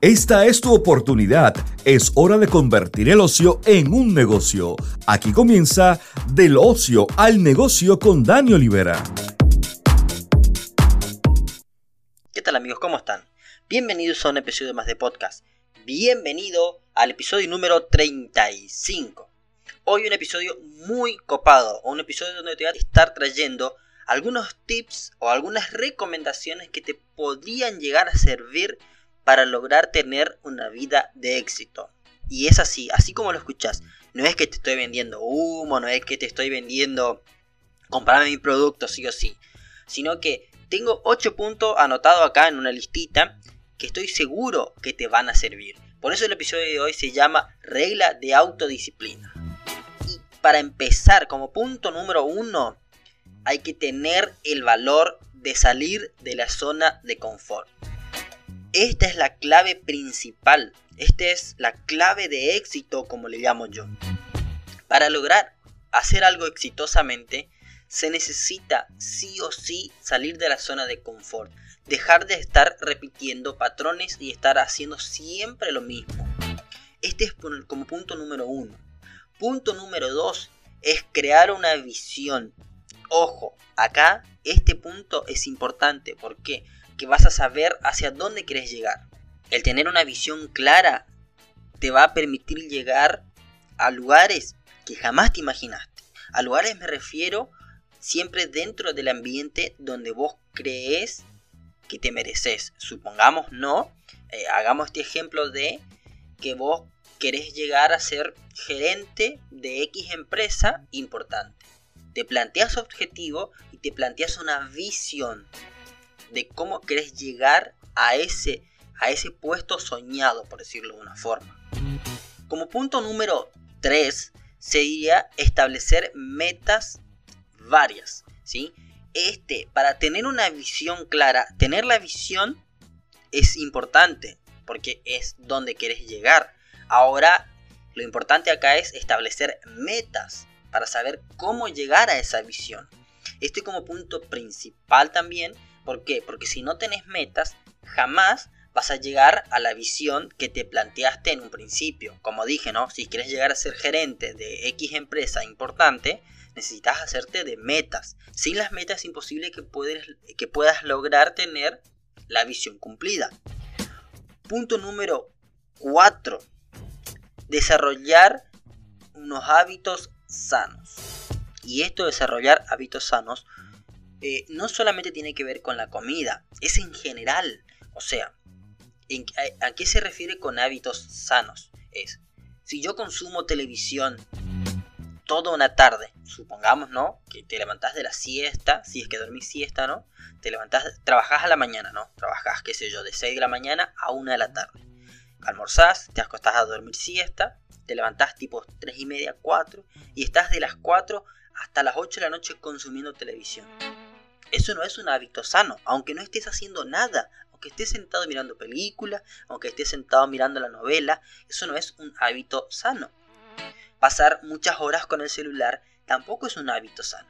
Esta es tu oportunidad. Es hora de convertir el ocio en un negocio. Aquí comienza Del ocio al negocio con Dani Olivera. ¿Qué tal amigos? ¿Cómo están? Bienvenidos a un episodio más de podcast. Bienvenido al episodio número 35. Hoy un episodio muy copado, un episodio donde te voy a estar trayendo algunos tips o algunas recomendaciones que te podrían llegar a servir para lograr tener una vida de éxito. Y es así, así como lo escuchas. No es que te estoy vendiendo humo, no es que te estoy vendiendo comprarme mi producto sí o sí. Sino que tengo 8 puntos anotados acá en una listita que estoy seguro que te van a servir. Por eso el episodio de hoy se llama Regla de Autodisciplina. Y para empezar, como punto número uno, hay que tener el valor de salir de la zona de confort. Esta es la clave principal. Esta es la clave de éxito, como le llamo yo. Para lograr hacer algo exitosamente, se necesita sí o sí salir de la zona de confort. Dejar de estar repitiendo patrones y estar haciendo siempre lo mismo. Este es como punto número uno. Punto número dos es crear una visión. Ojo, acá este punto es importante. ¿Por qué? que vas a saber hacia dónde quieres llegar. El tener una visión clara te va a permitir llegar a lugares que jamás te imaginaste. A lugares me refiero siempre dentro del ambiente donde vos crees que te mereces. Supongamos no, eh, hagamos este ejemplo de que vos querés llegar a ser gerente de X empresa importante. Te planteas objetivo y te planteas una visión de cómo querés llegar a ese, a ese puesto soñado, por decirlo de una forma. Como punto número 3 sería establecer metas varias, ¿sí? Este, para tener una visión clara, tener la visión es importante porque es donde querés llegar. Ahora, lo importante acá es establecer metas para saber cómo llegar a esa visión. Este como punto principal también ¿Por qué? Porque si no tenés metas, jamás vas a llegar a la visión que te planteaste en un principio. Como dije, ¿no? Si quieres llegar a ser gerente de X empresa importante, necesitas hacerte de metas. Sin las metas es imposible que, que puedas lograr tener la visión cumplida. Punto número 4. Desarrollar unos hábitos Y esto desarrollar hábitos sanos eh, no solamente tiene que ver con la comida, es en general. O sea, a, qué se refiere con hábitos sanos? Es, si yo consumo televisión toda una tarde, supongamos, ¿no? Que te levantás de la siesta, si es que dormís siesta, ¿no? Te levantás, trabajás a la mañana, ¿no? Trabajás, qué sé yo, de 6 de la mañana a 1 de la tarde. Almorzás, te acostás a dormir siesta, te levantás tipo 3 y media, 4, y estás de las 4 hasta las 8 de la noche consumiendo televisión. Eso no es un hábito sano, aunque no estés haciendo nada, aunque estés sentado mirando películas, aunque estés sentado mirando la novela, eso no es un hábito sano. Pasar muchas horas con el celular tampoco es un hábito sano.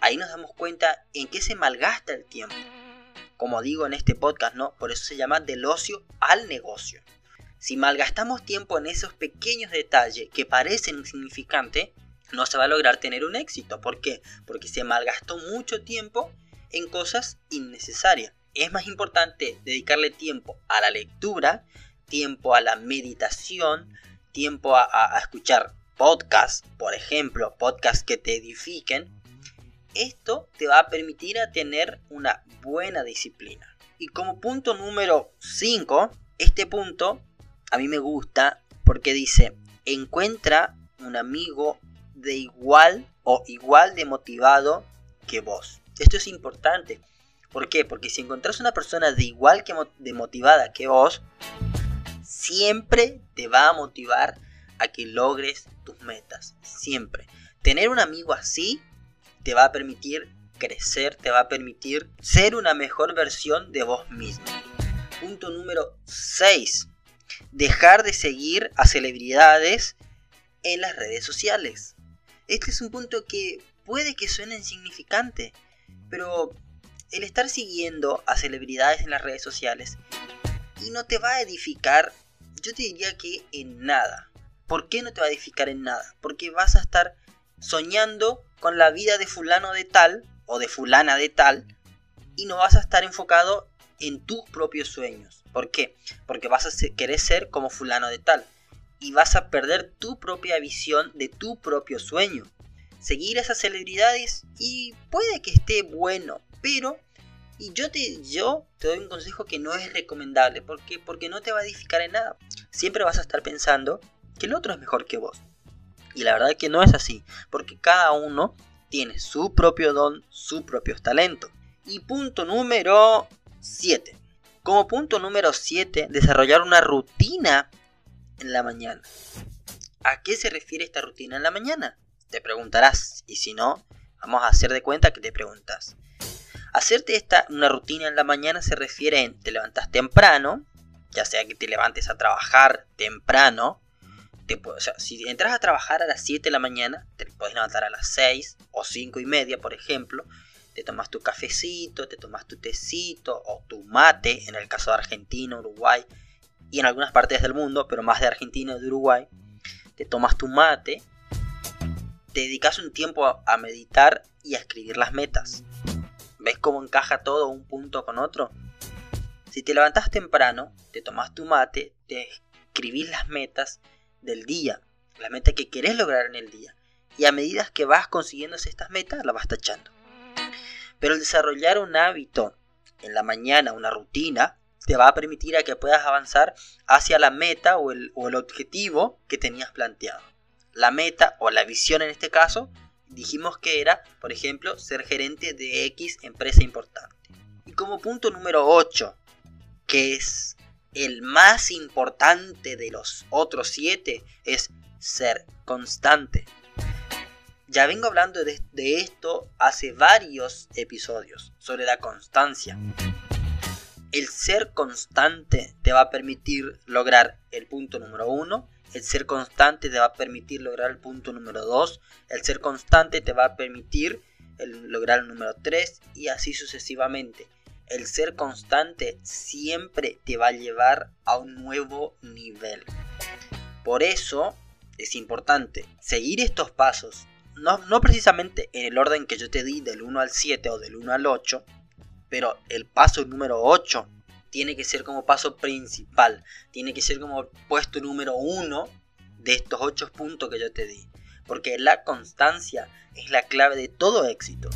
Ahí nos damos cuenta en qué se malgasta el tiempo. Como digo en este podcast, ¿no? Por eso se llama del ocio al negocio. Si malgastamos tiempo en esos pequeños detalles que parecen insignificantes, no se va a lograr tener un éxito. ¿Por qué? Porque se malgastó mucho tiempo en cosas innecesarias. Es más importante dedicarle tiempo a la lectura, tiempo a la meditación, tiempo a, escuchar podcasts, por ejemplo, podcasts que te edifiquen. Esto te va a permitir a tener una buena disciplina. Y como punto número 5, este punto a mí me gusta porque dice, encuentra un amigo de igual o igual de motivado que vos. Esto es importante. ¿Por qué? Porque si encontrás una persona de igual que de motivada que vos, siempre te va a motivar a que logres tus metas. Siempre. Tener un amigo así te va a permitir crecer, te va a permitir ser una mejor versión de vos mismo. Punto número 6. Dejar de seguir a celebridades en las redes sociales. Este es un punto que puede que suene insignificante, pero el estar siguiendo a celebridades en las redes sociales y no te va a edificar, yo te diría que en nada. ¿Por qué no te va a edificar en nada? Porque vas a estar soñando con la vida de fulano de tal o de fulana de tal y no vas a estar enfocado en tus propios sueños. ¿Por qué? Porque vas a querer ser como fulano de tal y vas a perder tu propia visión de tu propio sueño. Seguir a esas celebridades y puede que esté bueno, pero y yo te, yo te doy un consejo que no es recomendable. ¿Por Porque no te va a edificar en nada. Siempre vas a estar pensando que el otro es mejor que vos. Y la verdad es que no es así. Porque cada uno tiene su propio don, sus propios talentos. Y punto número 7. Como punto número 7, desarrollar una rutina en la mañana. ¿A qué se refiere esta rutina en la mañana? Te preguntarás. Y si no, vamos a hacer de cuenta que te preguntas. Hacerte esta, una rutina en la mañana se refiere en te levantas temprano, ya sea que te levantes a trabajar temprano, si entras a trabajar a las 7 de la mañana, te puedes levantar a las 6 o 5 y media, por ejemplo, te tomas tu cafecito, te tomas tu tecito o tu mate, en el caso de Argentina, Uruguay y en algunas partes del mundo, pero más de Argentina y de Uruguay, te tomas tu mate, te dedicas un tiempo a meditar y a escribir las metas. ¿Ves cómo encaja todo un punto con otro? Si te levantas temprano, te tomas tu mate, te escribís las metas del día, la meta que querés lograr en el día. Y a medida que vas consiguiendo estas metas, las vas tachando. Pero el desarrollar un hábito en la mañana, una rutina, te va a permitir a que puedas avanzar hacia la meta o el, o el objetivo que tenías planteado. La meta o la visión en este caso dijimos que era, por ejemplo, ser gerente de X empresa importante. Y como punto número 8, que es el más importante de los otros 7, es ser constante. Ya vengo hablando de, esto hace varios episodios, sobre la constancia. El ser constante te va a permitir lograr el punto número 1 el ser constante te va a permitir lograr el punto número 2. El ser constante te va a permitir lograr el número 3 y así sucesivamente. El ser constante siempre te va a llevar a un nuevo nivel. Por eso es importante seguir estos pasos. No, no precisamente en el orden que yo te di del 1 al 7 o del 1 al 8. Pero el paso número 8 tiene que ser como paso principal, tiene que ser como puesto número uno de estos ocho puntos que yo te di. Porque la constancia es la clave de todo éxito.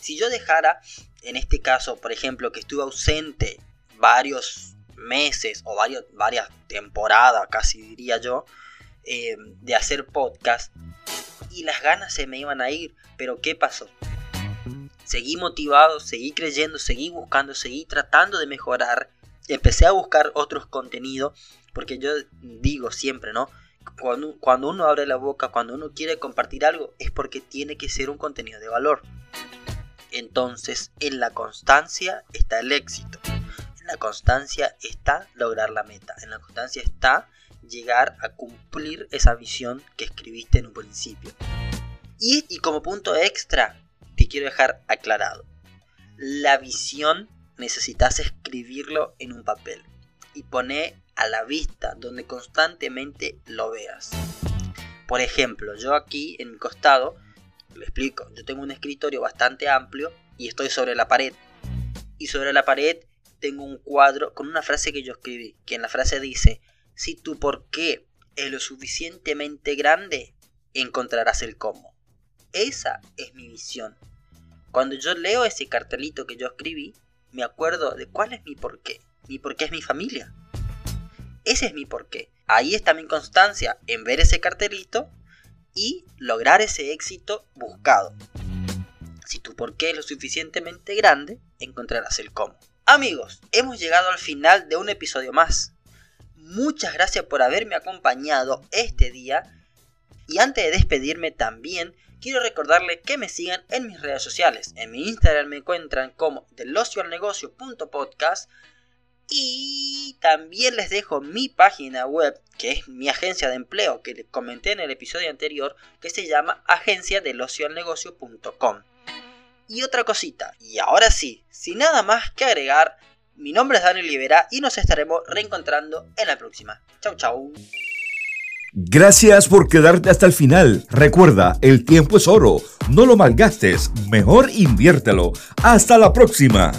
Si yo dejara, en este caso, por ejemplo, que estuve ausente varios meses o varios, varias temporadas, casi diría yo, eh, de hacer podcast, y las ganas se me iban a ir, pero ¿qué pasó? seguí motivado, seguí creyendo, seguí buscando, seguí tratando de mejorar. Empecé a buscar otros contenidos, porque yo digo siempre, ¿no? Cuando, cuando uno abre la boca, cuando uno quiere compartir algo, es porque tiene que ser un contenido de valor. Entonces, en la constancia está el éxito. La constancia está lograr la meta. En la constancia está llegar a cumplir esa visión que escribiste en un principio. Y, y como punto extra, te quiero dejar aclarado. La visión necesitas escribirlo en un papel y poner a la vista donde constantemente lo veas. Por ejemplo, yo aquí en mi costado, lo explico, yo tengo un escritorio bastante amplio y estoy sobre la pared. Y sobre la pared tengo un cuadro con una frase que yo escribí, que en la frase dice, si tu por qué es lo suficientemente grande, encontrarás el cómo. Esa es mi visión. Cuando yo leo ese cartelito que yo escribí, me acuerdo de cuál es mi porqué. Mi porqué es mi familia. Ese es mi porqué. Ahí está mi constancia en ver ese cartelito y lograr ese éxito buscado. Si tu porqué es lo suficientemente grande, encontrarás el cómo. Amigos, hemos llegado al final de un episodio más. Muchas gracias por haberme acompañado este día. Y antes de despedirme también quiero recordarles que me sigan en mis redes sociales. En mi Instagram me encuentran como delocioalnegocio.podcast y también les dejo mi página web, que es mi agencia de empleo, que les comenté en el episodio anterior, que se llama agenciadelocioalnegocio.com. y otra cosita. Y ahora sí, sin nada más que agregar, mi nombre es Daniel Olivera y nos estaremos reencontrando en la próxima. Chau chau. Gracias por quedarte hasta el final. Recuerda, el tiempo es oro. No lo malgastes. Mejor inviértelo. Hasta la próxima.